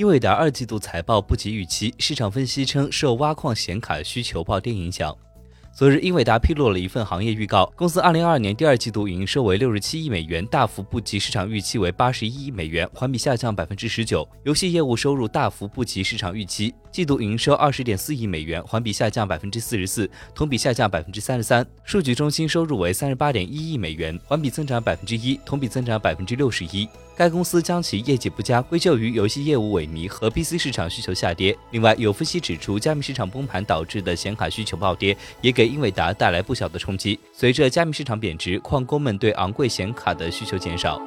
英伟达二季度财报不及预期，市场分析称受挖矿显卡需求暴跌影响。昨日，英伟达披露了一份行业预告，公司2022年第二季度营收为67亿美元，大幅不及市场预期为81亿美元，环比下降19%。游戏业务收入大幅不及市场预期，季度营收20.4亿美元，环比下降44%，同比下降33%。数据中心收入为38.1亿美元，环比增长1%，同比增长61%。该公司将其业绩不佳归咎于游戏业务萎靡和 PC 市场需求下跌。另外，有分析指出，加密市场崩盘导致的显卡需求暴跌，也给给英伟达带来不小的冲击。随着加密市场贬值，矿工们对昂贵显卡的需求减少。